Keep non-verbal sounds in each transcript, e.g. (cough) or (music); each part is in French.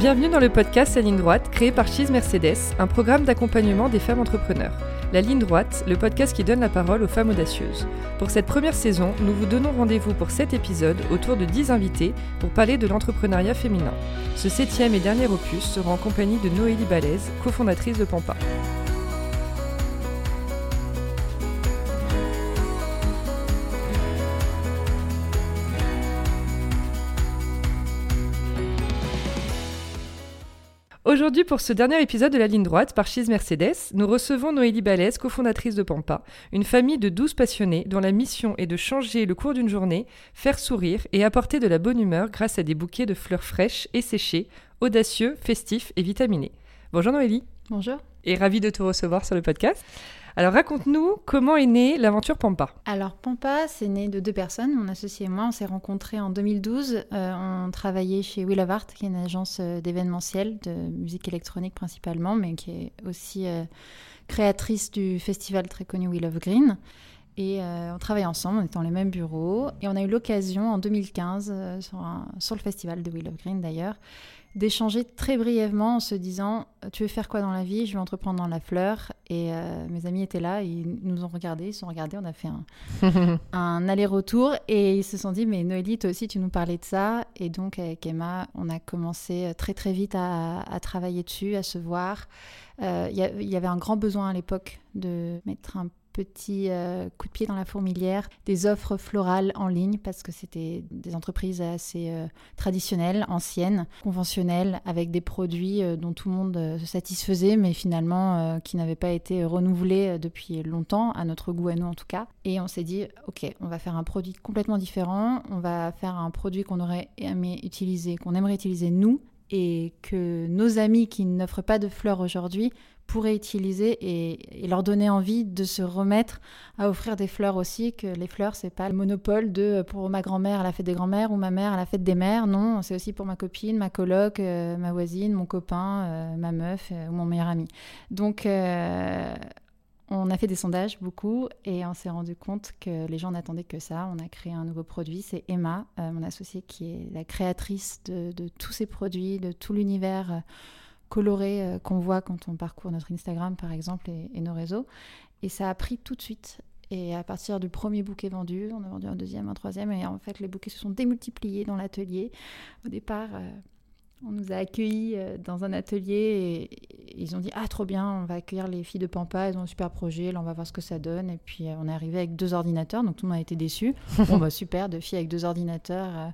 Bienvenue dans le podcast La ligne droite, créé par Cheese Mercedes, un programme d'accompagnement des femmes entrepreneurs. La ligne droite, le podcast qui donne la parole aux femmes audacieuses. Pour cette première saison, nous vous donnons rendez-vous pour 7 épisodes autour de 10 invités pour parler de l'entrepreneuriat féminin. Ce septième et dernier opus sera en compagnie de Noélie Balaise, cofondatrice de Pampa. Aujourd'hui, pour ce dernier épisode de la ligne droite par Cheese Mercedes, nous recevons Noélie Balès, cofondatrice de Pampa, une famille de 12 passionnés dont la mission est de changer le cours d'une journée, faire sourire et apporter de la bonne humeur grâce à des bouquets de fleurs fraîches et séchées, audacieux, festifs et vitaminés. Bonjour Noélie. Bonjour. Et ravie de te recevoir sur le podcast. Alors raconte-nous comment est née l'aventure Pampa. Alors Pampa, c'est né de deux personnes, mon associé et moi. On s'est rencontrés en 2012. Euh, on travaillait chez Will of Art, qui est une agence euh, d'événementiel, de musique électronique principalement, mais qui est aussi euh, créatrice du festival très connu Will of Green. Et on travaillait ensemble, on était dans les mêmes bureaux. Et on a eu l'occasion en 2015, sur, sur, le festival de Will of Green d'ailleurs, d'échanger très brièvement en se disant Tu veux faire quoi dans la vie? Je vais entreprendre dans la fleur. Et euh, mes amis étaient là, ils nous ont regardés, ils sont regardés, on a fait un, (laughs) un aller-retour et ils se sont dit Mais Noélie, toi aussi, tu nous parlais de ça. Et donc, avec Emma, on a commencé très très vite à, à travailler dessus, à se voir. Euh, il y, y, avait un grand besoin à l'époque de mettre un petit euh, coup de pied dans la fourmilière, des offres florales en ligne parce que c'était des entreprises assez euh, traditionnelles, anciennes, conventionnelles, avec des produits euh, dont tout le monde se satisfaisait, mais finalement qui n'avaient pas été renouvelés depuis longtemps, à notre goût à nous en tout cas. Et on s'est dit, ok, on va faire un produit complètement différent, on va faire un produit qu'on aurait aimé utiliser, qu'on aimerait utiliser nous, et que nos amis qui n'offrent pas de fleurs aujourd'hui pourraient utiliser et, leur donner envie de se remettre à offrir des fleurs aussi, que les fleurs, c'est pas le monopole de pour ma grand-mère à la fête des grands-mères ou ma mère à la fête des mères. Non, c'est aussi pour ma copine, ma coloc, euh, ma voisine, mon copain, euh, ma meuf euh, ou mon meilleur ami. Donc, on a fait des sondages beaucoup et on s'est rendu compte que les gens n'attendaient que ça. On a créé un nouveau produit. C'est Emma, mon associée, qui est la créatrice de, tous ces produits, de tout l'univers coloré euh, qu'on voit quand on parcourt notre Instagram par exemple et, nos réseaux. Et ça a pris tout de suite. Et à partir du premier bouquet vendu, on a vendu un deuxième, un troisième, et en fait les bouquets se sont démultipliés dans l'atelier. Au départ, euh, on nous a accueillis euh, dans un atelier et, ils ont dit Ah, trop bien, on va accueillir les filles de Pampa, elles ont un super projet, là on va voir ce que ça donne. Et puis on est arrivé avec deux ordinateurs, donc tout le monde a été déçu. (laughs) bon, bah super, deux filles avec deux ordinateurs.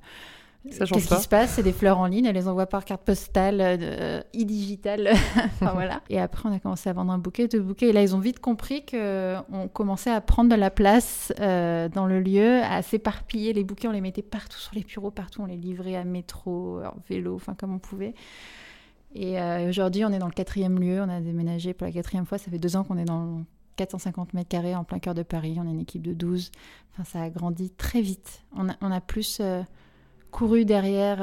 Qu'est-ce qui se passe? C'est des fleurs en ligne, elles les envoient par carte postale euh, e-digital. (laughs) enfin, voilà. Et après, on a commencé à vendre un bouquet, deux bouquets. Et là, ils ont vite compris qu'on commençait à prendre de la place euh, dans le lieu, à s'éparpiller. Les bouquets, on les mettait partout sur les bureaux, partout. On les livrait à métro, en vélo, enfin, comme on pouvait. Et euh, aujourd'hui, on est dans le quatrième lieu. On a déménagé pour la quatrième fois. Ça fait deux ans qu'on est dans 450 mètres carrés en plein cœur de Paris. On est une équipe de 12. Enfin, ça a grandi très vite. On a, on a plus couru derrière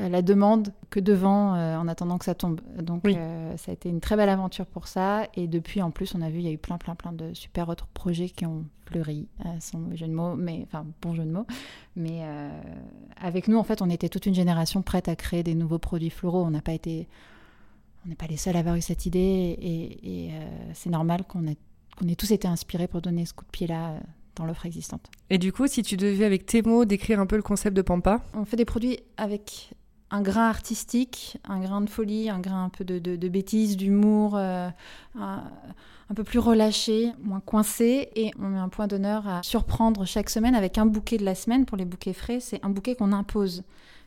euh, la demande que devant euh, en attendant que ça tombe. Donc euh, ça a été une très belle aventure pour ça. Et depuis, en plus, on a vu, il y a eu plein, plein, plein de super autres projets qui ont fleuri, sans jeu de mots, mais enfin, bon jeu de mots. Mais avec nous, en fait, on était toute une génération prête à créer des nouveaux produits floraux. On n'a pas été. On n'est pas les seuls à avoir eu cette idée et, c'est normal qu'on ait, qu'on ait tous été inspirés pour donner ce coup de pied-là dans l'offre existante. Et du coup, si tu devais, avec tes mots, décrire un peu le concept de Pampa On fait des produits avec un grain artistique, un grain de folie, un grain un peu de, de, bêtise, d'humour, euh, un, un, peu plus relâché, moins coincé. Et on met un point d'honneur à surprendre chaque semaine avec un bouquet de la semaine. Pour les bouquets frais, c'est un bouquet qu'on impose.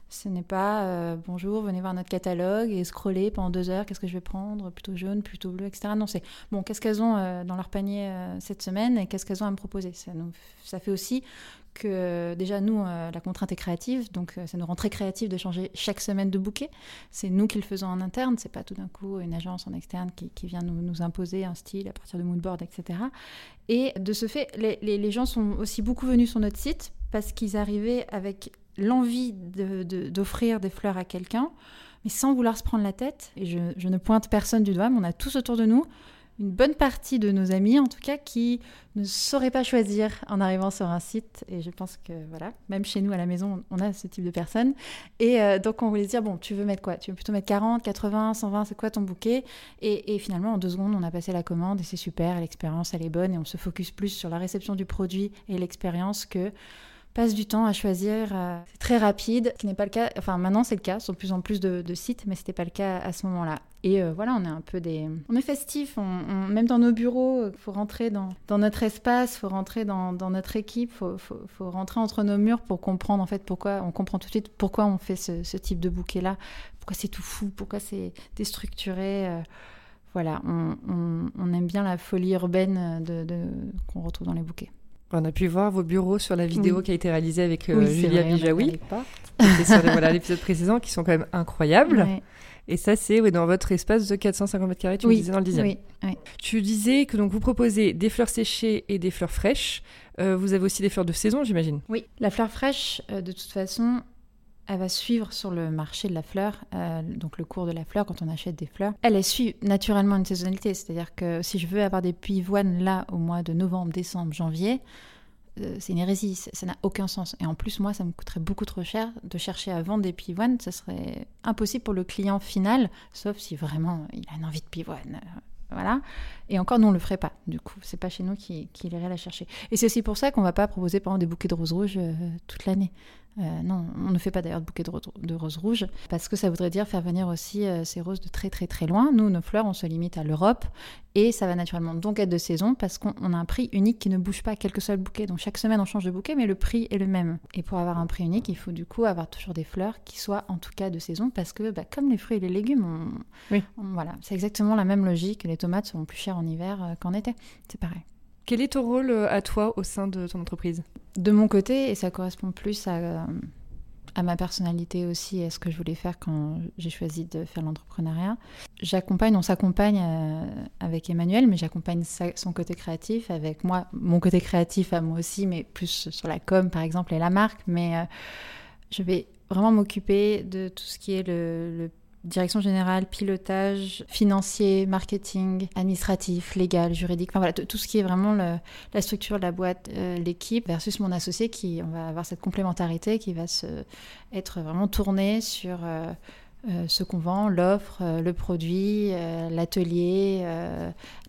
Ce n'est pas euh, bonjour, venez voir notre catalogue et scroller pendant deux heures, qu'est-ce que je vais prendre, plutôt jaune, plutôt bleu, etc. Non, c'est bon, qu'est-ce qu'elles ont euh, dans leur panier euh, cette semaine et qu'est-ce qu'elles ont à me proposer? Ça, ça fait aussi que déjà nous, la contrainte est créative, donc ça nous rend très créatif de changer chaque semaine de bouquet. C'est nous qui le faisons en interne, c'est pas tout d'un coup une agence en externe qui, vient nous, nous, imposer un style à partir de moodboard, etc. Et de ce fait, les, les gens sont aussi beaucoup venus sur notre site parce qu'ils arrivaient avec l'envie d'offrir des fleurs à quelqu'un, mais sans vouloir se prendre la tête. Et je, ne pointe personne du doigt, mais on a tous autour de nous une bonne partie de nos amis, en tout cas, qui ne sauraient pas choisir en arrivant sur un site. Et je pense que, voilà, même chez nous à la maison, on a ce type de personnes. Et euh, donc, on voulait dire, bon, tu veux mettre quoi? Tu veux plutôt mettre 40, 80, 120, c'est quoi ton bouquet? Et, et, finalement, en deux secondes, on a passé la commande et c'est super, l'expérience, elle est bonne et on se focus plus sur la réception du produit et l'expérience que passe du temps à choisir. Euh, c'est très rapide, ce n'est pas le cas. Enfin, maintenant c'est le cas, sur de plus en plus de, sites, mais c'était pas le cas à ce moment-là. Et euh, voilà, on est un peu des. On est festif, on, même dans nos bureaux, il faut rentrer dans, notre espace, il faut rentrer dans, notre équipe, il faut, rentrer entre nos murs pour comprendre en fait pourquoi. On comprend tout de suite pourquoi on fait ce, type de bouquet-là, pourquoi c'est tout fou, pourquoi c'est déstructuré. Euh, voilà, on, aime bien la folie urbaine qu'on retrouve dans les bouquets. On a pu voir vos bureaux sur la vidéo qui a été réalisée avec euh, Julia Bijawi, sur voilà, l'épisode précédent, qui sont quand même incroyables. Et ça, c'est dans votre espace de 450 mètres carrés, tu oui. disais dans le dixième. Oui, Tu disais que donc vous proposez des fleurs séchées et des fleurs fraîches. Euh, vous avez aussi des fleurs de saison, j'imagine Oui, la fleur fraîche, euh, de toute façon, elle va suivre sur le marché de la fleur, euh, donc le cours de la fleur quand on achète des fleurs. Elle, suit naturellement une saisonnalité, c'est-à-dire que si je veux avoir des pivoines là au mois de novembre, décembre, janvier, euh, c'est une hérésie, ça n'a aucun sens. Et en plus, moi, ça me coûterait beaucoup trop cher de chercher à vendre des pivoines, ça serait impossible pour le client final, sauf si vraiment il a une envie de pivoine. Euh, voilà. Et encore, nous, on le ferait pas. Du coup, c'est pas chez nous qu'il qui irait la chercher. Et c'est aussi pour ça qu'on va pas proposer, par exemple, des bouquets de roses rouges toute l'année. Euh, non, on ne fait pas d'ailleurs de bouquet de, roses rouges parce que ça voudrait dire faire venir aussi euh, ces roses de très très très loin. Nous, nos fleurs, on se limite à l'Europe et ça va naturellement donc être de saison parce qu'on a un prix unique qui ne bouge pas, quel que soit le bouquet. Donc chaque semaine, on change de bouquet, mais le prix est le même. Et pour avoir un prix unique, il faut du coup avoir toujours des fleurs qui soient en tout cas de saison parce que, bah, comme les fruits et les légumes, oui. voilà, c'est exactement la même logique. Les tomates seront plus chères en hiver euh, qu'en été. C'est pareil. Quel est ton rôle euh, à toi au sein de ton entreprise? De mon côté, et ça correspond plus à, à ma personnalité aussi à ce que je voulais faire quand j'ai choisi de faire l'entrepreneuriat, j'accompagne, on s'accompagne euh, avec Emmanuel, mais j'accompagne son côté créatif avec moi, mon côté créatif à moi aussi, mais plus sur la com par exemple et la marque. Mais euh, je vais vraiment m'occuper de tout ce qui est le direction générale, pilotage financier, marketing, administratif, légal, juridique, enfin voilà, tout ce qui est vraiment la structure de la boîte, euh, l'équipe, versus mon associé qui, on va avoir cette complémentarité qui va se, être vraiment tournée sur euh, euh, ce qu'on vend, l'offre, euh, le produit, euh, l'atelier,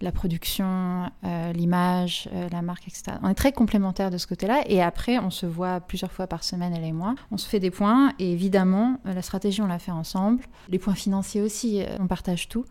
la production, l'image, la marque, etc. On est très complémentaires de ce côté-là et après on se voit plusieurs fois par semaine, elle et moi. On se fait des points et évidemment la stratégie on la fait ensemble. Les points financiers aussi, on partage tout.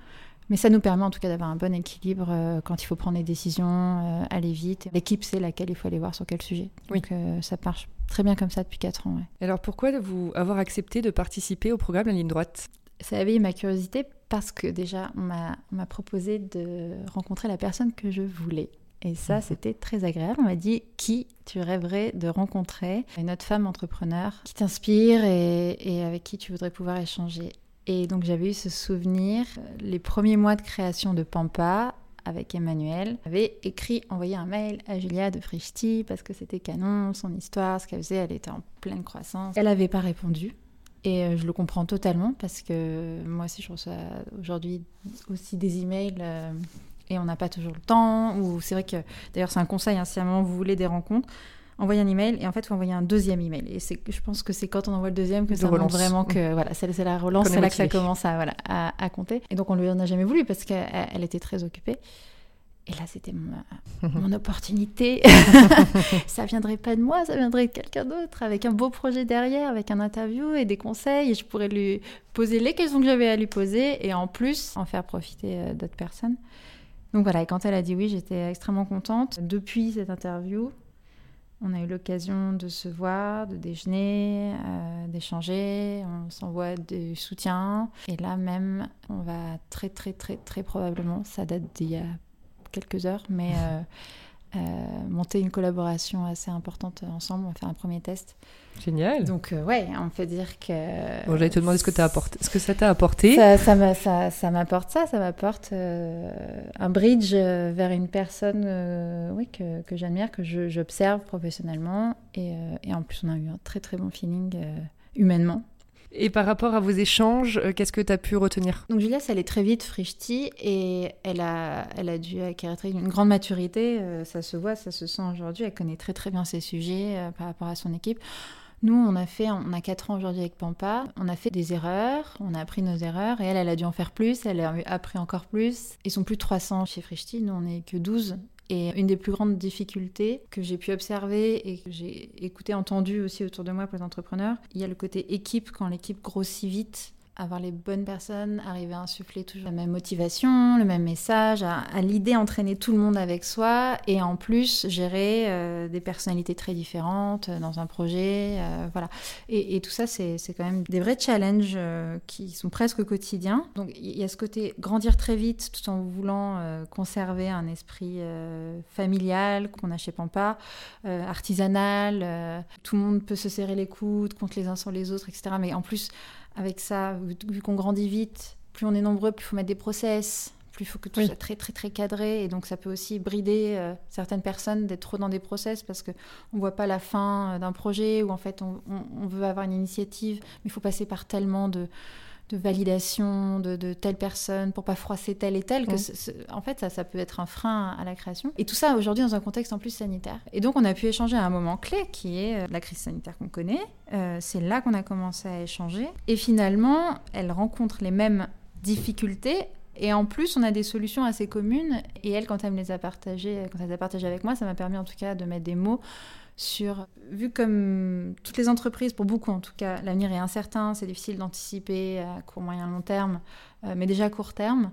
Mais ça nous permet en tout cas d'avoir un bon équilibre quand il faut prendre des décisions, aller vite. L'équipe sait laquelle il faut aller voir sur quel sujet. Donc ça marche très bien comme ça depuis 4 ans. Alors pourquoi vous avoir accepté de participer au programme La Ligne Droite? Ça a éveillé ma curiosité parce que déjà on m'a proposé de rencontrer la personne que je voulais. Et ça, mhm. c'était très agréable. On m'a dit qui tu rêverais de rencontrer? Une autre femme entrepreneur qui t'inspire et, et, avec qui tu voudrais pouvoir échanger. Et donc j'avais eu ce souvenir, les premiers mois de création de Pampa, avec Emmanuel, avait écrit, envoyé un mail à Julia de Frichti parce que c'était canon, son histoire, ce qu'elle faisait, elle était en pleine croissance. Elle n'avait pas répondu. Et euh, je le comprends totalement parce que moi aussi je reçois aujourd'hui aussi des emails euh, et on n'a pas toujours le temps. Ou c'est vrai que d'ailleurs c'est un conseil, hein, si à un moment vous voulez des rencontres, envoyez un email et en fait il faut envoyer un deuxième email. Et c'est, je pense que c'est quand on envoie le deuxième que ça montre vraiment que voilà, c'est, la relance, c'est là que ça commence à, voilà, à, à, compter. Et donc on lui en a jamais voulu parce qu'elle était très occupée. Et là, c'était (laughs) mon, opportunité. (laughs) ça viendrait pas de moi, ça viendrait de quelqu'un d'autre, avec un beau projet derrière, avec un interview et des conseils. Et je pourrais lui poser les questions que j'avais à lui poser et en plus en faire profiter euh, d'autres personnes. Donc voilà, et quand elle a dit oui, j'étais extrêmement contente. Depuis cette interview, on a eu l'occasion de se voir, de déjeuner, euh, d'échanger, on s'envoie du soutien. Et là même, on va très très très très probablement, ça date d'il y a quelques heures, mais euh, (laughs) monter une collaboration assez importante ensemble. On faire un premier test. Génial. Donc, ouais, on peut dire que. Bon, j'allais te demander ce que, apporté, ce que ça t'a apporté. Ça, m'apporte ça, ça m'apporte un bridge vers une personne oui, que, que j'admire, que j'observe professionnellement. Et, et, en plus, on a eu un très très bon feeling humainement. Et par rapport à vos échanges, euh, qu'est-ce que tu as pu retenir? Donc Julia, elle est très vite frichti et elle a, elle a dû acquérir une grande maturité. Euh, ça se voit, ça se sent aujourd'hui. Elle connaît très très bien ses sujets euh, par rapport à son équipe. Nous, on a fait, on a 4 ans aujourd'hui avec Pampa, on a fait des erreurs, on a appris nos erreurs, et elle, elle a dû en faire plus, elle a appris encore plus. Ils sont plus de 300 chez Frichti, nous on n'est que 12, et une des plus grandes difficultés que j'ai pu observer et que j'ai écouté, entendu aussi autour de moi pour les entrepreneurs, il y a le côté équipe, quand l'équipe grossit vite, avoir les bonnes personnes, arriver à insuffler toujours la même motivation, le même message, à, l'idée entraîner tout le monde avec soi et en plus gérer euh, des personnalités très différentes euh, dans un projet. Euh, voilà. Et, tout ça, c'est quand même des vrais challenges qui sont presque quotidiens. Donc il y a ce côté grandir très vite tout en voulant conserver un esprit familial qu'on a chez Pampa, artisanal. tout le monde peut se serrer les coudes contre les uns sur les autres, etc. Mais en plus, avec ça, vu qu'on grandit vite, plus on est nombreux, plus il faut mettre des process, plus il faut que tout soit très très très cadré. Et donc ça peut aussi brider euh, certaines personnes d'être trop dans des process parce que on voit pas la fin euh, d'un projet ou en fait on, veut avoir une initiative mais il faut passer par tellement de de validation de, de, telle personne pour pas froisser telle et telle, que en fait ça, ça peut être un frein à la création. Et tout ça aujourd'hui dans un contexte en plus sanitaire. Et donc on a pu échanger à un moment clé qui est euh, la crise sanitaire qu'on connaît. Euh, c'est là qu'on a commencé à échanger. Et finalement, elle rencontre les mêmes difficultés et en plus, on a des solutions assez communes. Et elle, quand elle me les a partagées, quand elle les a partagées avec moi, ça m'a permis en tout cas de mettre des mots vu comme toutes les entreprises, pour beaucoup en tout cas, l'avenir est incertain, c'est difficile d'anticiper à court, moyen, long terme, euh, mais déjà à court terme,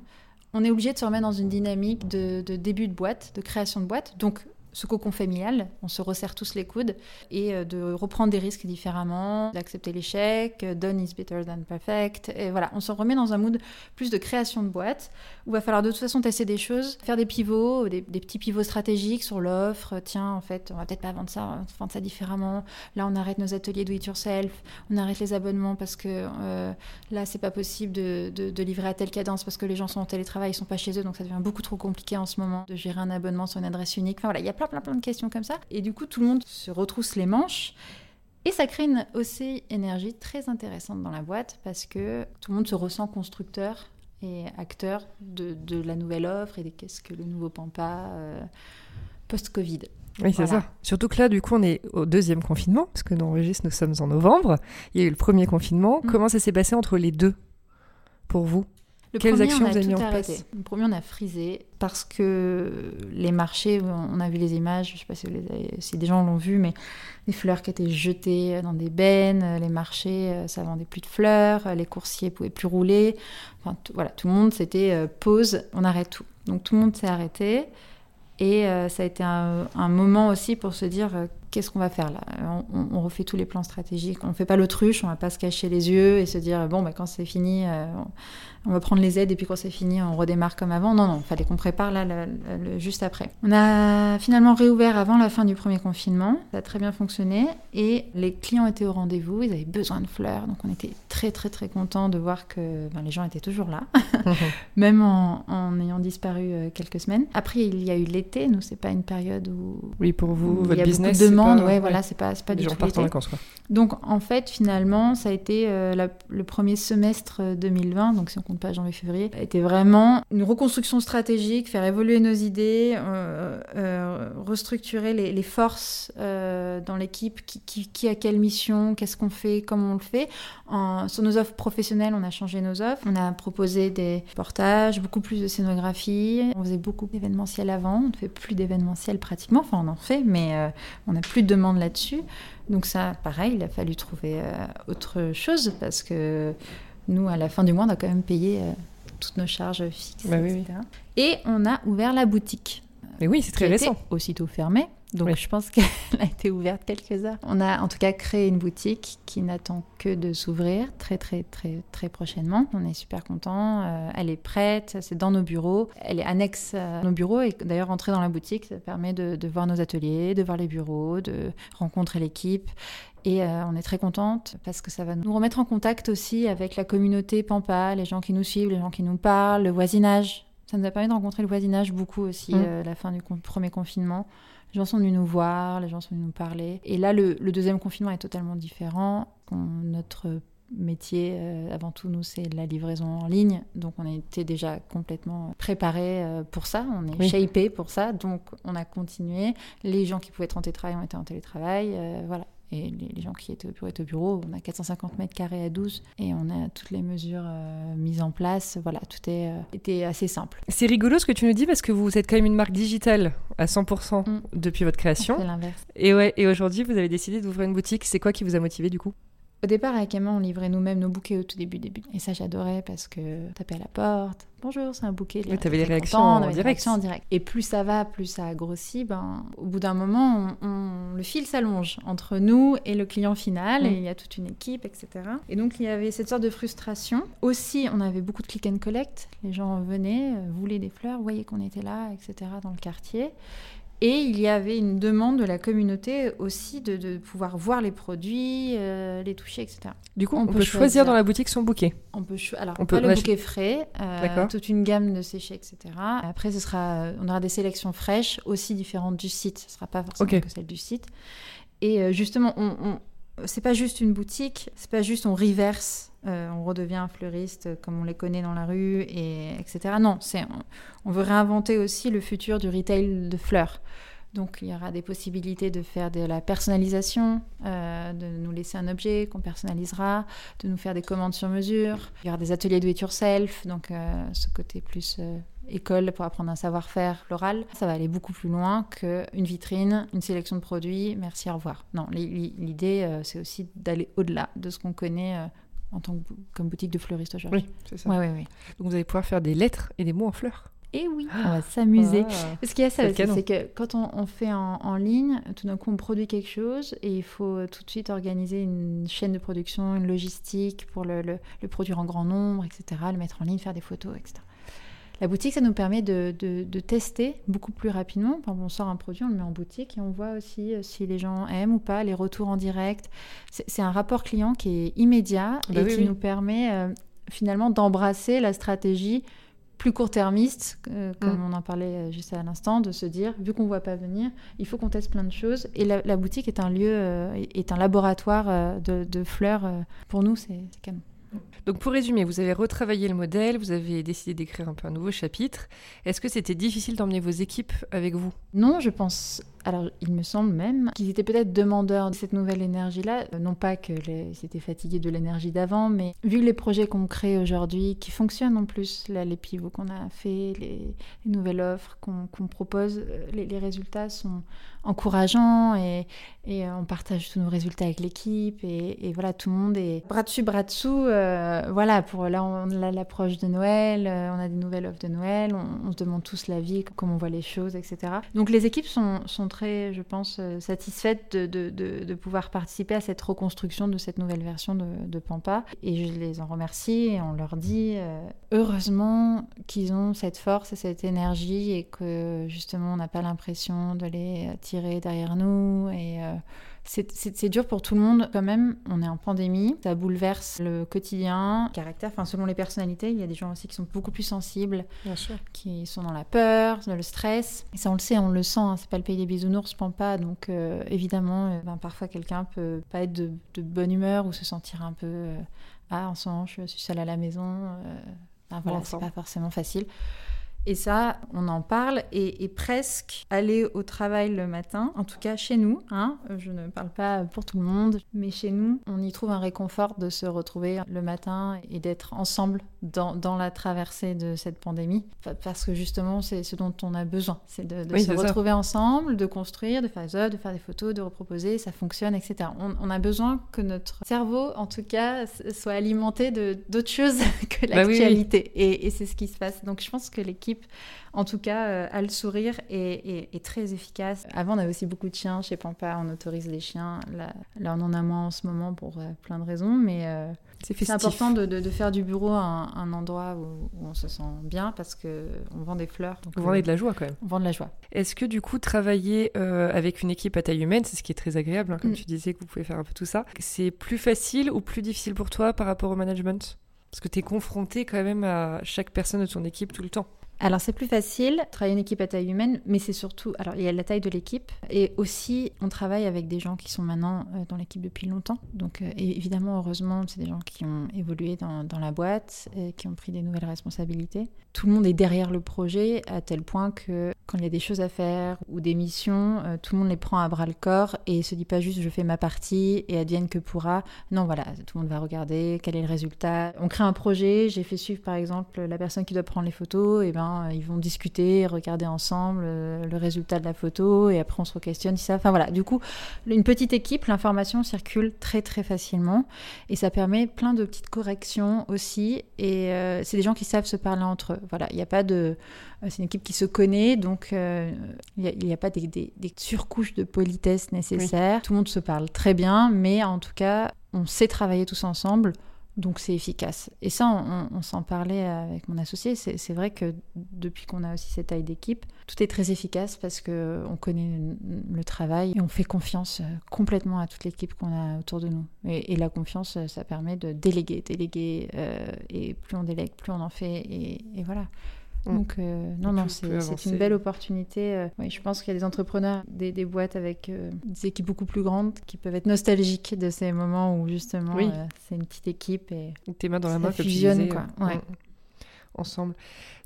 on est obligé de se remettre dans une dynamique de, de début de boîte, de création de boîte. Donc ce cocon familial, on se resserre tous les coudes, et euh, de reprendre des risques différemment, d'accepter l'échec, euh, done is better than perfect, et voilà, on se remet dans un mood plus de création de boîte, où va falloir de toute façon tester des choses, faire des pivots, des, petits pivots stratégiques sur l'offre, tiens, en fait, on va peut-être pas vendre ça, on va vendre ça différemment, là on arrête nos ateliers do it yourself, on arrête les abonnements parce que euh, là c'est pas possible de, de, livrer à telle cadence parce que les gens sont en télétravail, ils sont pas chez eux, donc ça devient beaucoup trop compliqué en ce moment de gérer un abonnement sur une adresse unique, enfin voilà, il y a plein, plein, de questions comme ça. Et du coup, tout le monde se retrousse les manches. Et ça crée une aussi énergie très intéressante dans la boîte parce que tout le monde se ressent constructeur et acteur de, de la nouvelle offre et de qu'est-ce que le nouveau Pampa euh, post-Covid. Oui, c'est ça. Surtout que là, du coup, on est au deuxième confinement, parce que nous enregistrons, nous sommes en novembre. Il y a eu le premier confinement. Mm. Comment ça s'est passé entre les deux pour vous? Le Quelles actions vous avez mis en place Le premier, on a frisé parce que les marchés, on a vu les images, je ne sais pas si, si, des gens l'ont vu, mais les fleurs qui étaient jetées dans des bennes, les marchés, euh, ça vendait plus de fleurs, les coursiers pouvaient plus rouler. Enfin, voilà, tout le monde s'était euh, pause, on arrête tout. Donc tout le monde s'est arrêté. Et euh, ça a été un, moment aussi pour se dire qu'est-ce qu'on va faire là? On, refait tous les plans stratégiques. On ne fait pas l'autruche, on ne va pas se cacher les yeux et se dire bon, bah, quand c'est fini, on va prendre les aides et puis quand c'est fini, on redémarre comme avant. Non, non, il fallait qu'on prépare là le, juste après. On a finalement réouvert avant la fin du premier confinement. Ça a très bien fonctionné et les clients étaient au rendez-vous. Ils avaient besoin de fleurs, donc on était très très très contents de voir que ben, les gens étaient toujours là, (laughs) même en, ayant disparu euh, quelques semaines. Après, il y a eu l'été. Nous, c'est pas une période où oui pour vous, votre business, de demandes. Ouais, voilà, c'est pas pas les du gens partent en vacances. Donc en fait, finalement, ça a été euh, le premier semestre 2020. Donc si on pas janvier-février, a été vraiment une reconstruction stratégique, faire évoluer nos idées, euh, euh, restructurer les, forces euh, dans l'équipe, qui, a quelle mission, qu'est-ce qu'on fait, comment on le fait. sur nos offres professionnelles, on a changé nos offres, on a proposé des portages, beaucoup plus de scénographie, on faisait beaucoup d'événementiel avant, on ne fait plus d'événementiel pratiquement, enfin on en fait, mais on n'a plus de demande là-dessus. Donc ça, pareil, il a fallu trouver autre chose parce que nous, à la fin du mois, on a quand même payé euh, toutes nos charges fixes, bah etc. Et on a ouvert la boutique. Mais oui, c'est très récent. Aussitôt fermée. Donc je pense qu'elle (laughs) a été ouverte quelques heures. On a en tout cas créé une boutique qui n'attend que de s'ouvrir très très très très prochainement. On est super content. Euh, elle est prête, c'est dans nos bureaux. Elle est annexe à nos bureaux et d'ailleurs entrer dans la boutique, ça permet de, de voir nos ateliers, de voir les bureaux, de rencontrer l'équipe. Et euh, on est très contente parce que ça va nous remettre en contact aussi avec la communauté Pampa, les gens qui nous suivent, les gens qui nous parlent, le voisinage. Ça nous a permis de rencontrer le voignage beaucoup aussi mmh. euh, la fin du premier confinement. Les gens sont venus nous voir, les gens sont venus nous parler. Et là, le, deuxième confinement est totalement différent. notre métier, euh, avant tout, nous, c'est la livraison en ligne. Donc, on était déjà complètement préparé euh, pour ça. On est shapé pour ça. Donc, on a continué. Les gens qui pouvaient être en télétravail ont été en télétravail. Euh, voilà. Et les, gens qui étaient au bureau étaient au bureau. On a 450 mètres carrés à 12 et on a toutes les mesures euh, mises en place. Voilà, tout est, euh, était assez simple. C'est rigolo ce que tu nous dis parce que vous êtes quand même une marque digitale à 100% mm. depuis votre création. C'est l'inverse. Et, ouais, et aujourd'hui, vous avez décidé d'ouvrir une boutique. C'est quoi qui vous a motivé du coup? Au départ, avec Emma, on livrait nous-mêmes nos bouquets au tout début, début. Et ça, j'adorais parce que taper à la porte, bonjour, c'est un bouquet. Oui, avais les réactions en, direct. en direct. Et plus ça va, plus ça grossit. Ben, au bout d'un moment, on, le fil s'allonge entre nous et le client final. Mm. Et il y a toute une équipe, etc. Et donc, il y avait cette sorte de frustration. Aussi, on avait beaucoup de click and collect. Les gens venaient, euh, voulaient des fleurs, voyaient qu'on était là, etc. dans le quartier. Et il y avait une demande de la communauté aussi de, pouvoir voir les produits, euh, les toucher, etc. Du coup, on, peut, choisir, dans la boutique son bouquet. On peut alors on peut le bouquet frais, euh, toute une gamme de séchés, etc. Après, ce sera, on aura des sélections fraîches aussi différentes du site. Ce ne sera pas forcément que celle du site. Et euh, justement, on, on c'est pas juste une boutique, c'est pas juste on reverse, euh, on redevient un fleuriste comme on les connaît dans la rue, et etc. Non, c'est on, veut réinventer aussi le futur du retail de fleurs. Donc il y aura des possibilités de faire de la personnalisation, euh, de nous laisser un objet qu'on personnalisera, de nous faire des commandes sur mesure. Il y aura des ateliers do it yourself, donc euh, ce côté plus école pour apprendre un savoir-faire floral, ça va aller beaucoup plus loin qu'une vitrine, une sélection de produits, merci, au revoir. Non, l'idée, euh, c'est aussi d'aller au-delà de ce qu'on connaît euh, en tant que comme boutique de fleuriste aujourd'hui. Oui, c'est ça. Ouais, Donc vous allez pouvoir faire des lettres et des mots en fleurs. Et oui, on va s'amuser. Ah. Parce qu'il y a ça aussi, c'est que quand on, fait en, ligne, tout d'un coup on produit quelque chose et il faut tout de suite organiser une chaîne de production, une logistique pour le, le produire en grand nombre, etc., le mettre en ligne, faire des photos, etc. La boutique, ça nous permet de, tester beaucoup plus rapidement. on sort un produit, on le met en boutique et on voit aussi euh, si les gens aiment ou pas, les retours en direct. C'est un rapport client qui est immédiat bah et qui nous permet euh, finalement d'embrasser la stratégie plus court-termiste, euh, comme mm. on en parlait juste à l'instant, de se dire, vu qu'on ne voit pas venir, il faut qu'on teste plein de choses. Et la, boutique est un lieu, est un laboratoire de, de, fleurs. pour nous, c'est canon. Donc pour résumer, vous avez retravaillé le modèle, vous avez décidé d'écrire un peu un nouveau chapitre. Est-ce que c'était difficile d'emmener vos équipes avec vous? Non, je pense alors, il me semble même qu'ils étaient peut-être demandeurs de cette nouvelle énergie-là. Euh, non pas que les... étaient fatigués de l'énergie d'avant, mais vu les projets qu'on crée aujourd'hui, qui fonctionnent en plus, les pivots qu'on a fait, les, nouvelles offres qu'on propose, euh, les... résultats sont encourageants et... euh, on partage tous nos résultats avec l'équipe et... voilà, tout le monde est bras dessus, bras dessous. voilà, pour là, on a l'approche de Noël, on a des nouvelles offres de Noël, on... se demande tous la vie, comment on voit les choses, etc. Donc les équipes sont, sont très, je pense, euh, satisfaite de, de, pouvoir participer à cette reconstruction de cette nouvelle version de, Pampa. Et je les en remercie et on leur dit euh, heureusement qu'ils ont cette force et cette énergie et que justement on n'a pas l'impression de les tirer derrière nous et euh, c'est dur pour tout le monde quand même. On est en pandémie, ça bouleverse le quotidien, le caractère. Enfin, selon les personnalités, il y a des gens aussi qui sont beaucoup plus sensibles, qui sont dans la peur, dans le stress. Et ça, on le sait, on le sent. Hein. c'est pas le pays des bisounours, pas. Donc, euh, évidemment, euh, ben, parfois quelqu'un peut pas être de, bonne humeur ou se sentir un peu ah en ce moment, je suis seule à la maison. Ben, voilà, c'est pas forcément facile. Et ça, on en parle et, presque aller au travail le matin, en tout cas chez nous, hein, je ne parle pas pour tout le monde, mais chez nous, on y trouve un réconfort de se retrouver le matin et d'être ensemble dans, dans, la traversée de cette pandémie. Parce que justement, c'est ce dont on a besoin, c'est de, se retrouver ensemble, de construire, de faire des œuvres, de faire des photos, de reproposer, ça fonctionne, etc. On, on, a besoin que notre cerveau, en tout cas, soit alimenté d'autres choses (laughs) que bah l'actualité. et, et c'est ce qui se passe. Donc je pense que l'équipe en tout cas, a le sourire et est très efficace. Avant, on avait aussi beaucoup de chiens chez Pampa, on autorise les chiens. Là, là on en a moins en ce moment pour plein de raisons, mais c'est important de, faire du bureau un, endroit où, on se sent bien parce qu'on vend des fleurs. Donc, on vend de la joie quand même. On vend de la joie. Est-ce que du coup, travailler avec une équipe à taille humaine, c'est ce qui est très agréable, hein, comme mm. tu disais que vous pouvez faire un peu tout ça, c'est plus facile ou plus difficile pour toi par rapport au management? Parce que tu es confronté quand même à chaque personne de ton équipe tout le temps. Alors c'est plus facile, travailler une équipe à taille humaine, mais c'est surtout, alors il y a la taille de l'équipe, et aussi on travaille avec des gens qui sont maintenant euh, dans l'équipe depuis longtemps. Donc euh, évidemment, heureusement, c'est des gens qui ont évolué dans, la boîte, et qui ont pris des nouvelles responsabilités. Tout le monde est derrière le projet à tel point que quand il y a des choses à faire ou des missions, euh, tout le monde les prend à bras le corps et se dit pas juste je fais ma partie et advienne que pourra. Non, voilà, tout le monde va regarder quel est le résultat. On crée un projet, j'ai fait suivre par exemple la personne qui doit prendre les photos, et ben ils vont discuter, regarder ensemble euh, le résultat de la photo et après on se questionne si ça. Enfin voilà, du coup, une petite équipe, l'information circule très très facilement et ça permet plein de petites corrections aussi. Et euh, c'est des gens qui savent se parler entre eux. Voilà, il n'y a pas de. Euh, c'est une équipe qui se connaît, donc il n'y a, pas des, surcouches de politesse nécessaires. Tout le monde se parle très bien, mais en tout cas, on sait travailler tous ensemble donc c'est efficace. Et ça, on, s'en parlait avec mon associé. C'est vrai que depuis qu'on a aussi cette taille d'équipe, tout est très efficace parce qu'on connaît le travail et on fait confiance euh, complètement à toute l'équipe qu'on a autour de nous. Et, la confiance, euh, ça permet de déléguer, déléguer. Euh, et plus on délègue, plus on en fait. et voilà. Donc, euh, non, non, c'est une belle opportunité. Euh, oui, je pense qu'il y a des entrepreneurs, des, des boîtes avec euh, des équipes beaucoup plus grandes qui peuvent être nostalgiques de ces moments où justement c'est une petite équipe et tes mains dans la main, fusionne, quoi. Ouais. ensemble.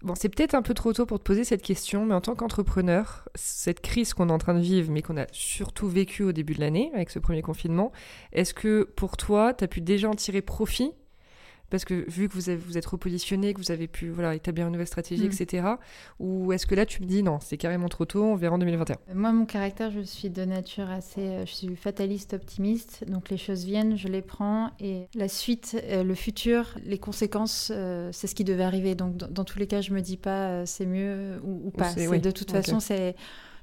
Bon, c'est peut-être un peu trop tôt pour te poser cette question, mais en tant qu'entrepreneur, cette crise qu'on est en train de vivre, mais qu'on a surtout vécue au début de l'année avec ce premier confinement, est-ce que pour toi, tu as pu déjà en tirer profit parce que vu que vous, avez, vous êtes repositionné, que vous avez pu voilà, établir une nouvelle stratégie, mm. etc. Ou est-ce que là, tu me dis non, c'est carrément trop tôt, on verra en 2021 Moi, mon caractère, je suis de nature assez. Euh, je suis fataliste optimiste, donc les choses viennent, je les prends, et la suite, euh, le futur, les conséquences, euh, c'est ce qui devait arriver. Donc, dans, tous les cas, je me dis pas c'est mieux ou, pas. De toute façon, c'est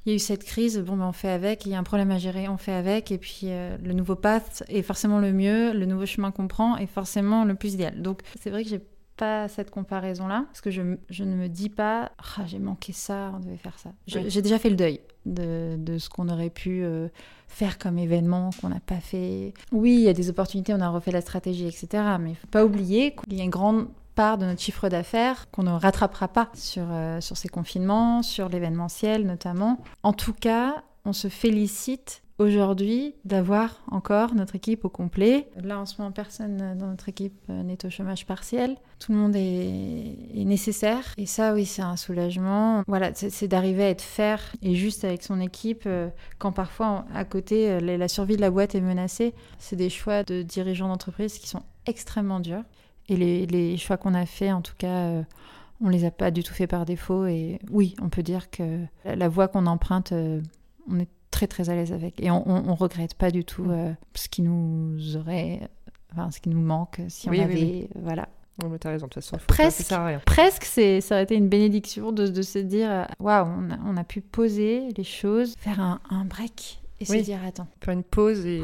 il y a eu cette crise, bon, ben on fait avec, il y a un problème à gérer, on fait avec, et puis euh, le nouveau path est forcément le mieux, le nouveau chemin qu'on prend est forcément le plus idéal. Donc c'est vrai que j'ai pas cette comparaison-là, parce que je, je, ne me dis pas, ah, j'ai manqué ça, on devait faire ça. J'ai déjà fait le deuil de, de ce qu'on aurait pu euh, faire comme événement, qu'on n'a pas fait. Oui, il y a des opportunités, on a refait la stratégie, etc. Mais il faut pas oublier qu'il y a une grande part de notre chiffre d'affaires qu'on ne rattrapera pas sur, euh, sur ces confinements, sur l'événementiel notamment. En tout cas, on se félicite aujourd'hui d'avoir encore notre équipe au complet. Là, en ce moment, personne dans notre équipe euh, n'est au chômage partiel. Tout le monde est, nécessaire. Et ça, oui, c'est un soulagement. Voilà, c'est d'arriver à être faire et juste avec son équipe euh, quand parfois, à côté, la survie de la boîte est menacée. C'est des choix de dirigeants d'entreprise qui sont extrêmement durs. Et les, choix qu'on a faits, en tout cas, on euh, on les a pas du tout faits par défaut. Et oui, on peut dire que la voie qu'on emprunte, euh, on est très très à l'aise avec. Et on, on, regrette pas du tout euh, ce qui nous aurait, enfin, ce qui nous manque si on avait, voilà. Non, mais as raison, de toute façon, presque, ça sert à rien. Presque, ça aurait été une bénédiction de, de se dire, waouh, on, a, on a pu poser les choses, faire un, un break et se dire, attends. Faire une pause et,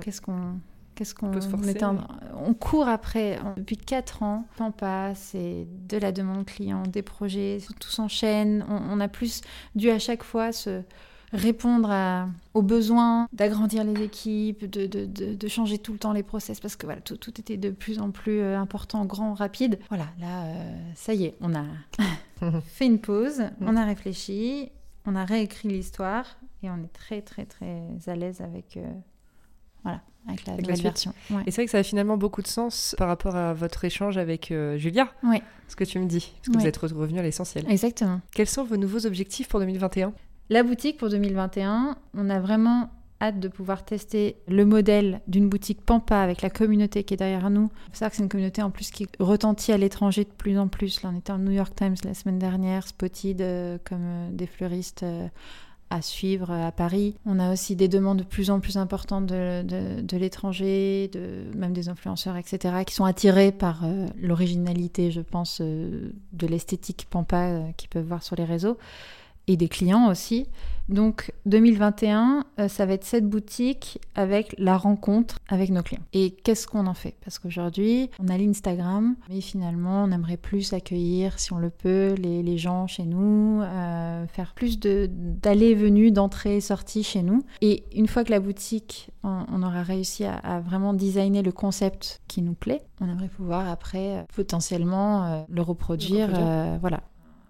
Qu'est-ce qu'on Qu'est-ce qu'on on, court après depuis 4 ans. On passe, c'est de la demande client, des projets, tout s'enchaîne. On, a plus dû à chaque fois se répondre aux besoins, d'agrandir les équipes, de, de, de, changer tout le temps les process parce que voilà, tout, tout était de plus en plus euh, important, grand, rapide. Voilà, là, euh, ça y est, on a (laughs) fait une pause, on a réfléchi, on a réécrit l'histoire et on est très, très, très à l'aise avec. Euh, voilà avec la, version. Et c'est vrai que ça a finalement beaucoup de sens par rapport à votre échange avec euh, Julia. Oui. Ce que tu me dis, parce que vous êtes revenu à l'essentiel. Exactement. Quels sont vos nouveaux objectifs pour 2021 La boutique pour 2021, on a vraiment hâte de pouvoir tester le modèle d'une boutique Pampa avec la communauté qui est derrière nous. C'est ça que c'est une communauté en plus qui retentit à l'étranger de plus en plus. Là, on était en New York Times la semaine dernière, spotted euh, comme euh, des fleuristes à suivre à Paris. On a aussi des demandes de plus en plus importantes de, de, l'étranger, de, même des influenceurs, etc., qui sont attirés par euh, l'originalité, je pense, euh, de l'esthétique Pampa euh, qu'ils peuvent voir sur les réseaux et des clients aussi. Donc 2021, euh, ça va être cette boutique avec la rencontre avec nos clients. Et qu'est-ce qu'on en fait? Parce qu'aujourd'hui, on a l'Instagram, mais finalement, on aimerait plus accueillir, si on le peut, les, gens chez nous, euh, faire plus d'allées et venues, d'entrées et sorties chez nous. Et une fois que la boutique, on, aura réussi à, vraiment designer le concept qui nous plaît, on aimerait pouvoir après euh, potentiellement le reproduire. voilà.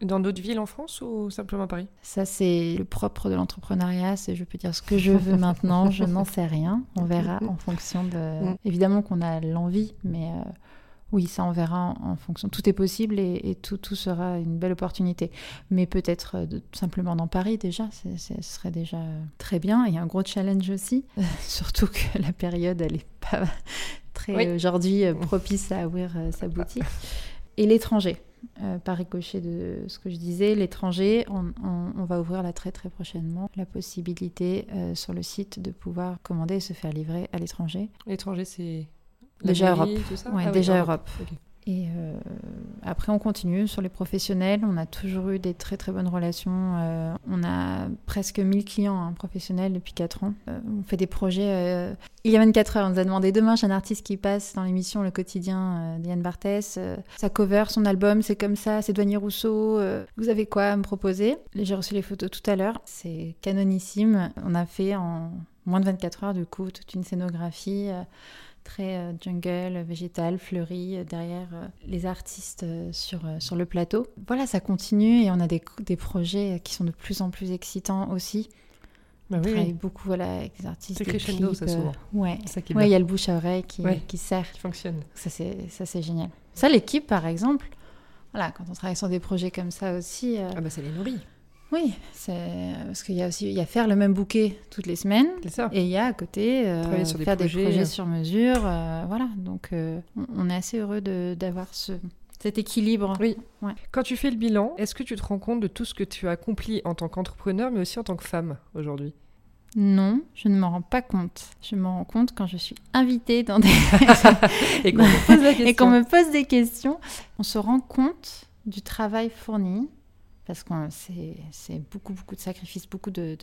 Dans d'autres villes en France ou simplement à Paris? Ça, c'est le propre de l'entrepreneuriat. C'est je peux dire ce que je veux maintenant, je n'en sais rien. On verra en fonction de. Mm. Évidemment qu'on a l'envie, mais euh, oui, ça, on verra en, fonction. Tout est possible et, tout, tout, sera une belle opportunité. Mais peut-être euh, simplement dans Paris déjà, ce serait déjà très bien. Il y a un gros challenge aussi, (laughs) surtout que la période, elle n'est pas (laughs) très aujourd'hui euh, propice à ouvrir sa boutique. Et l'étranger. Euh, par ricochet de ce que je disais, l'étranger, on, va ouvrir là très très prochainement la possibilité euh, sur le site de pouvoir commander et se faire livrer à l'étranger. L'étranger, c'est déjà Europe. Ouais, ah déjà Europe. Et euh, après, on continue sur les professionnels. On a toujours eu des très très bonnes relations. Euh, on a presque 1000 clients hein, professionnels depuis 4 ans. Euh, on fait des projets. il y a 24 heures, on nous a demandé demain, j'ai un artiste qui passe dans l'émission Le quotidien d'Yann Barthès. sa cover, son album, c'est comme ça, c'est Douanier Rousseau. vous avez quoi à me proposer? J'ai reçu les photos tout à l'heure. C'est canonissime. On a fait en moins de 24 heures, du coup, toute une scénographie très euh, jungle, végétal, fleuri, euh, derrière euh, les artistes sur, sur le plateau. Voilà, ça continue et on a des, des projets qui sont de plus en plus excitants aussi. Bah on travaille beaucoup voilà, avec les artistes. C'est crescendo, ça, souvent. ouais, il y a le bouche à oreille qui, qui sert. Qui fonctionne. Ça, c'est génial. Ça, l'équipe, par exemple, voilà, quand on travaille sur des projets comme ça aussi. Ah, bah, ça les nourrit. Oui, c'est parce qu'il y a aussi il y a faire le même bouquet toutes les semaines. Ça. Et il y a à côté euh, faire des projets, sur mesure. Euh, voilà, donc euh, on, est assez heureux d'avoir ce, cet équilibre. Oui. Quand tu fais le bilan, est-ce que tu te rends compte de tout ce que tu as accompli en tant qu'entrepreneur, mais aussi en tant que femme aujourd'hui? Non, je ne m'en rends pas compte. Je m'en rends compte quand je suis invitée dans des... (laughs) et qu'on me, (laughs) me pose des questions. On se rend compte du travail fourni, parce que c'est beaucoup, beaucoup de sacrifices, beaucoup de,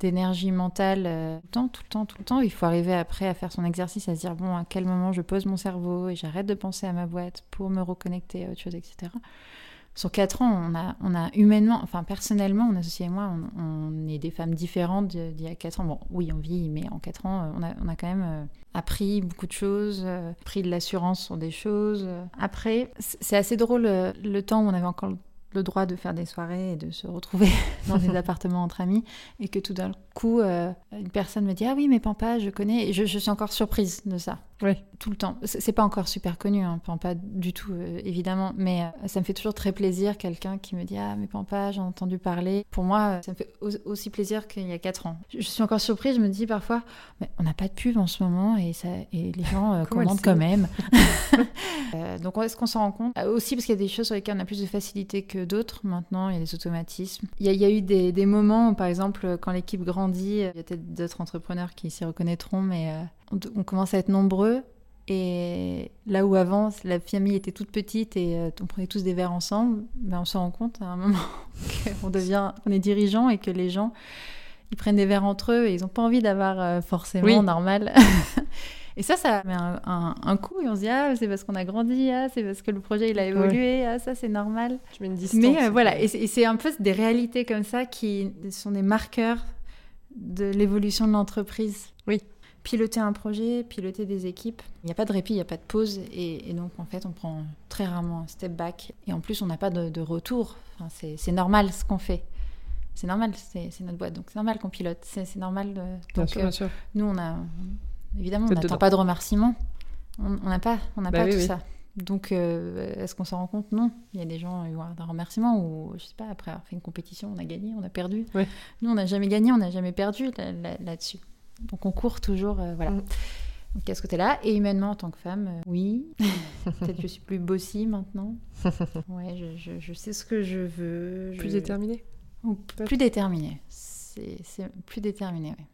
d'énergie mentale euh, tout le temps, tout le temps, tout le temps. Il faut arriver après à faire son exercice, à se dire, bon, à quel moment je pose mon cerveau et j'arrête de penser à ma boîte pour me reconnecter à autre chose, etc. Sur quatre ans, on a, on a humainement, enfin personnellement, on associé et moi, on, est des femmes différentes d'il y a quatre ans. Bon, oui, on vit, mais en quatre ans, euh, on a, on a quand même euh, appris beaucoup de choses, pris de l'assurance sur des choses. Après, c'est assez drôle le temps où on avait encore le droit de faire des soirées et de se retrouver (laughs) dans des (laughs) appartements entre amis et que tout d'un coup euh, une personne me dit ah oui mais Pampa je connais. Et je, suis encore surprise de ça. Oui. tout le temps. C'est pas encore super connu hein, Pampa du tout euh, évidemment. Mais euh, ça me fait toujours très plaisir quelqu'un qui me dit ah mais Pampa j'ai entendu parler. Pour moi ça me fait aussi plaisir qu'il y a 4 ans. Je suis encore surprise je me dis parfois mais on n'a pas de pub en ce moment et ça et les gens (laughs) commandent quand (laughs) même. (laughs) Donc est-ce qu'on s'en rend compte? Aussi parce qu'il y a des choses sur lesquelles on a plus de facilité que d'autres maintenant. Il y a des automatismes. Il y a, eu des, moments, par exemple, quand l'équipe grandit, il y a peut-être d'autres entrepreneurs qui s'y reconnaîtront, mais euh, on, commence à être nombreux. Et là où avant, la famille était toute petite et euh, on prenait tous des verres ensemble, ben on se rend compte à un moment (laughs) qu'on devient, on est dirigeant et que les gens, ils prennent des verres entre eux et ils n'ont pas envie d'avoir euh, forcément normal. (laughs) Et ça, ça met un, coup et on se dit, ah, c'est parce qu'on a grandi, ah, c'est parce que le projet, il a évolué, ah, ça, c'est normal. Tu mets une distance. Mais euh, voilà, et c'est un peu des réalités comme ça qui sont des marqueurs de l'évolution de l'entreprise. Oui. Piloter un projet, piloter des équipes, il n'y a pas de répit, il n'y a pas de pause. Et, donc, en fait, on prend très rarement un step back. Et en plus, on n'a pas de, retour. Enfin, c'est normal ce qu'on fait c'est normal, c'est notre boîte, donc c'est normal qu'on pilote, c'est normal. De... bien sûr, bien sûr. Nous, on a, Évidemment, on n'attend pas de remerciements. On n'a pas, on n'a bah pas tout ça. Donc, euh, est-ce qu'on s'en rend compte? Non. Il y a des gens, qui vont avoir un remerciement ou, je sais pas, après avoir fait une compétition, on a gagné, on a perdu. Nous, on n'a jamais gagné, on n'a jamais perdu là-dessus. Donc, on court toujours, euh, voilà. Mm. Donc, à ce côté-là. Et humainement, en tant que femme, euh, oui. (laughs) Peut-être que je suis plus bossy maintenant. (laughs) Ouais, je, je, sais ce que je veux. Plus déterminée Plus déterminée c'est plus déterminé. Oui.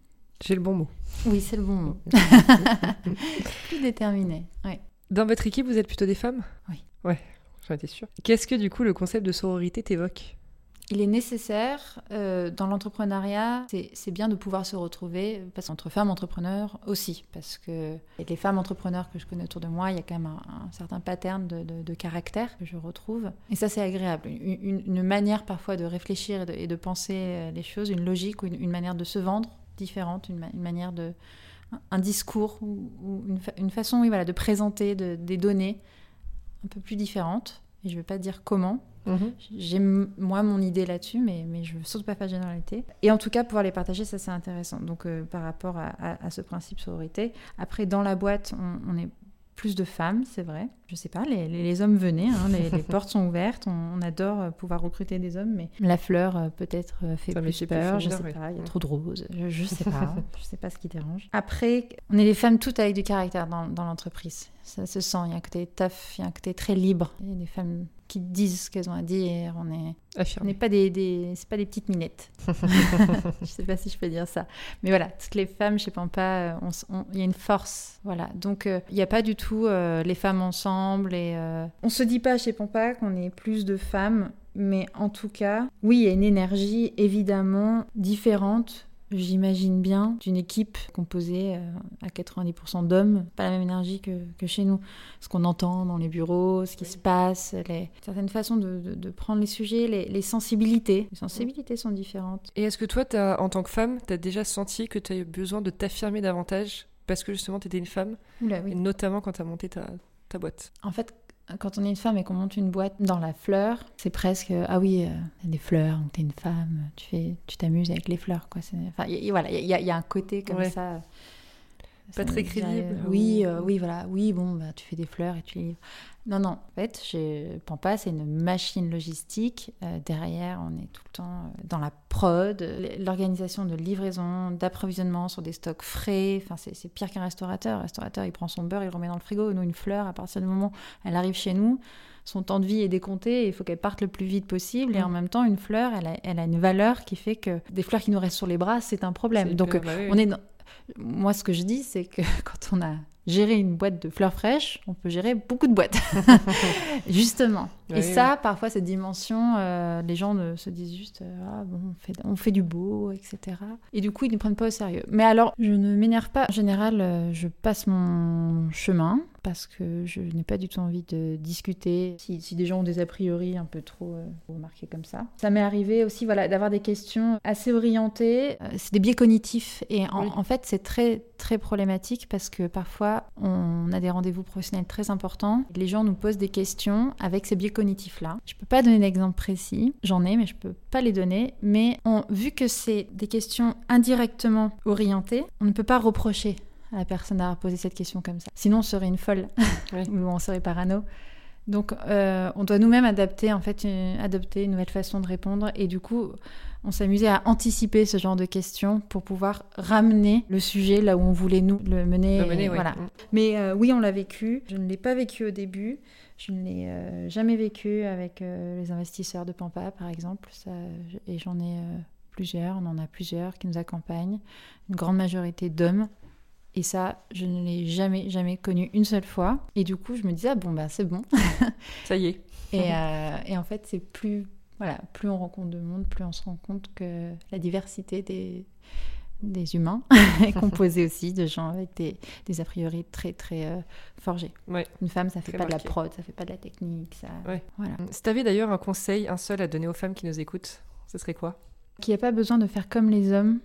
J'ai le bon mot. Oui, c'est le bon mot. (laughs) plus déterminé. Oui. Dans votre équipe, vous êtes plutôt des femmes? Oui. Ouais, j'en étais sûre. Qu'est-ce que du coup le concept de sororité t'évoque? Il est nécessaire euh, dans l'entrepreneuriat, c'est bien de pouvoir se retrouver, parce qu'entre femmes entrepreneurs aussi, parce que les femmes entrepreneurs que je connais autour de moi, il y a quand même un, certain pattern de, caractère que je retrouve. Et ça, c'est agréable. Une, manière parfois de réfléchir et de, penser euh, les choses, une logique ou une, manière de se vendre différente, une, manière de. Un discours ou, une, façon oui, voilà, de présenter des données un peu plus différentes. Et je ne vais pas dire comment, Mhm. J'ai moi mon idée là-dessus, mais, mais je ne veux surtout pas faire généralité. Et en tout cas, pouvoir les partager, ça c'est intéressant. Donc euh, par rapport à, ce principe sororité. Après, dans la boîte, on, est plus de femmes, c'est vrai. Je sais pas, les, les, hommes venaient, hein, les, (laughs) portes sont ouvertes, on, adore euh, pouvoir recruter des hommes, mais la fleur euh, peut-être fait plus peur, je sais pas, il y a trop de roses, je, je sais pas, (laughs) je sais pas ce qui dérange. Après, on est des femmes toutes avec du caractère dans, dans l'entreprise, ça se sent, il y a un côté tough, il y a un côté très libre, il y a des femmes qui disent ce qu'elles ont à dire. On est, on n'est pas des, des c'est pas des petites minettes. (laughs) je sais pas si je peux dire ça, mais voilà, toutes les femmes chez Pampa, il y a une force, voilà. Donc euh, il n'y a pas du tout euh, les femmes ensemble et euh, on se dit pas chez Pampa qu'on est plus de femmes, mais en tout cas, oui, il y a une énergie évidemment différente J'imagine bien d'une équipe composée euh, à 90% d'hommes, pas la même énergie que, que, chez nous. Ce qu'on entend dans les bureaux, ce qui se passe, les... certaines façons de, de, prendre les sujets, les, les, sensibilités. Les sensibilités sont différentes. Et est-ce que toi, as, en tant que femme, tu as déjà senti que tu as eu besoin de t'affirmer davantage parce que justement tu étais une femme? Oula, oui. notamment quand tu as monté ta, ta boîte En fait, quand on est une femme et qu'on monte une boîte dans la fleur, c'est presque ah oui, euh, des fleurs, tu es une femme, tu fais, tu t'amuses avec les fleurs quoi. Enfin, voilà, il y, a un côté comme ça. Pas très crédible. oui, euh, oui, voilà, oui, bon, bah, tu fais des fleurs et tu les livres. Non, non, en fait, je pas, c'est une machine logistique. Euh, derrière, on est tout le temps euh, dans la prod, l'organisation de livraison, d'approvisionnement sur des stocks frais. Enfin, c'est pire qu'un restaurateur. Un restaurateur, il prend son beurre, il le remet dans le frigo. Nous, une fleur, à partir du moment où elle arrive chez nous, son temps de vie est décompté il faut qu'elle parte le plus vite possible. Et en mm. même temps, une fleur, elle a, elle a, une valeur qui fait que des fleurs qui nous restent sur les bras, c'est un problème. Donc, bah on est dans... Moi, ce que je dis, c'est que (laughs) quand on a gérer une boîte de fleurs fraîches, on peut gérer beaucoup de boîtes. (laughs) Justement. Et ça, parfois, cette dimension, euh, les gens se disent juste euh, ah, bon, on, fait, on fait du beau, etc. Et du coup, ils ne prennent pas au sérieux. Mais alors, je ne m'énerve pas. En général, euh, je passe mon chemin parce que je n'ai pas du tout envie de discuter si, des gens ont des a priori un peu trop remarqués comme ça. Ça m'est arrivé aussi voilà, d'avoir des questions assez orientées. c'est des biais cognitifs. Et en, en fait, c'est très, très problématique parce que parfois, on a des rendez-vous professionnels très importants. Les gens nous posent des questions avec ces biais cognitifs-là. Je ne peux pas donner d'exemple précis, j'en ai, mais je ne peux pas les donner. Mais vu que c'est des questions indirectement orientées, on ne peut pas reprocher à la personne d'avoir posé cette question comme ça. Sinon, on serait une folle (laughs) ou on serait parano. Donc, euh, on doit nous-mêmes adapter, en fait, adopter une nouvelle façon de répondre. Et du coup, on s'amusait à anticiper ce genre de questions pour pouvoir ramener le sujet là où on voulait nous le mener. voilà. Mm. Mais euh, oui, on l'a vécu. Je ne l'ai pas vécu au début. Je ne l'ai euh, jamais vécu avec euh, les investisseurs de Pampa, par exemple. Ça, et j'en ai plusieurs. On en a plusieurs qui nous accompagnent. Une grande majorité d'hommes. Et ça, je ne l'ai jamais, jamais connu une seule fois. Et du coup, je me disais, ah bon, bah c'est bon. (laughs) ça y est. (laughs) Et, et en fait, c'est plus voilà, plus on rencontre de monde, plus on se rend compte que la diversité des, des humains (laughs) (laughs) est composée aussi de gens avec des, des a priori très très euh, forgés. Une femme, ça fait pas de la prod, ça fait pas de la technique. Ça... Voilà. Si tu avais d'ailleurs un conseil, un seul à donner aux femmes qui nous écoutent, ce serait quoi? Qu'il n'y a pas besoin de faire comme les hommes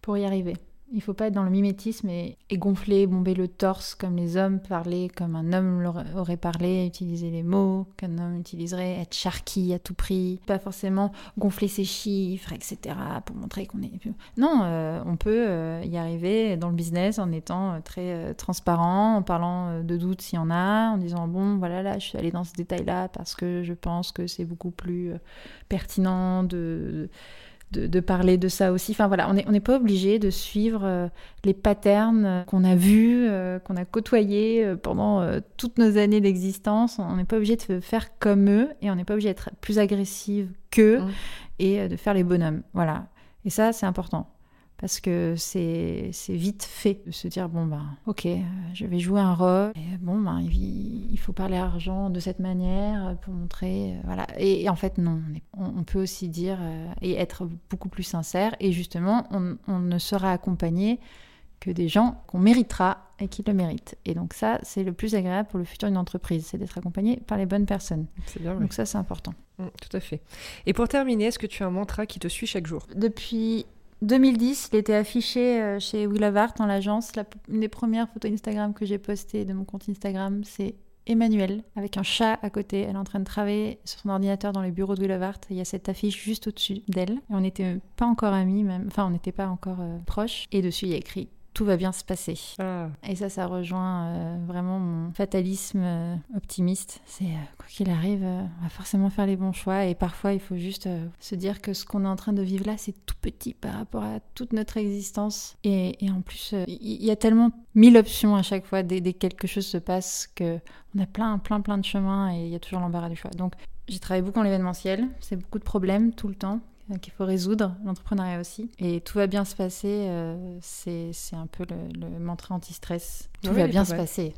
pour y arriver. Il faut pas être dans le mimétisme et, gonfler, bomber le torse comme les hommes, parler comme un homme aurait parlé, utiliser les mots qu'un homme utiliserait, être charqui à tout prix, pas forcément gonfler ses chiffres, etc. pour montrer qu'on est... Non, euh, on peut euh, y arriver dans le business en étant euh, très transparent, en parlant de doutes s'il y en a, en disant bon voilà là je suis allée dans ce détail-là parce que je pense que c'est beaucoup plus pertinent de, parler de ça aussi. Enfin voilà, on n'est on pas obligé de suivre euh, les patterns qu'on a vus, euh, qu'on a côtoyés euh, pendant toutes nos années d'existence. On n'est pas obligé de faire comme eux et on n'est pas obligé d'être plus agressive qu'eux mmh. et de faire les bonhommes. Voilà. Et ça, c'est important parce que c'est vite fait de se dire bon ben ok je vais jouer un rôle et bon ben il, faut parler argent de cette manière pour montrer voilà et, en fait non on, peut aussi dire et être beaucoup plus sincère et justement on, on ne sera accompagné que des gens qu'on méritera et qui le méritent. Et donc ça, c'est le plus agréable pour le futur d'une entreprise, c'est d'être accompagné par les bonnes personnes. Bien, donc ça, c'est important. Mm, tout à fait. Et pour terminer, est-ce que tu as un mantra qui te suit chaque jour? Depuis 2010, il était affiché euh, chez Will Art dans l'agence. Une des premières photos Instagram que j'ai postées de mon compte Instagram, c'est Emmanuel avec un chat à côté. Elle est en train de travailler sur son ordinateur dans les bureaux de Will Art. Il y a cette affiche juste au-dessus d'elle. On n'était pas encore amis, même. Enfin, on n'était pas encore euh, proches. Et dessus, il y a écrit tout va bien se passer. Ah. Et ça, ça rejoint euh, vraiment mon fatalisme euh, optimiste. C'est euh, quoi qu'il arrive, on va forcément faire les bons choix. Et parfois, il faut juste se dire que ce qu'on est en train de vivre là, c'est tout petit par rapport à toute notre existence. Et, en plus, il y, a tellement mille options à chaque fois dès, dès que quelque chose se passe que on a plein, plein, plein de chemins et il y a toujours l'embarras du choix. Donc, j'ai travaillé beaucoup en l'événementiel. C'est beaucoup de problèmes tout le temps. Euh, qu'il faut résoudre, l'entrepreneuriat aussi. Et tout va bien se passer, euh, c'est un peu le, le mantra anti-stress. Tout va bien se passer.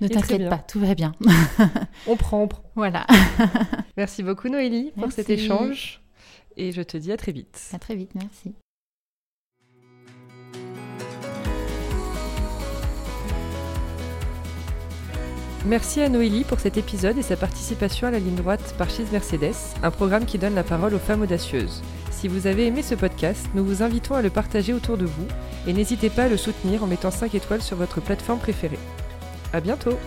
Ne t'inquiète pas, tout va bien. (laughs) on prend, on prend. Voilà. merci beaucoup Noélie pour cet échange et je te dis à très vite. À très vite, merci. Merci à Noélie pour cet épisode et sa participation à la ligne droite par Chise Mercedes, un programme qui donne la parole aux femmes audacieuses. Si vous avez aimé ce podcast, nous vous invitons à le partager autour de vous et n'hésitez pas à le soutenir en mettant 5 étoiles sur votre plateforme préférée. À bientôt!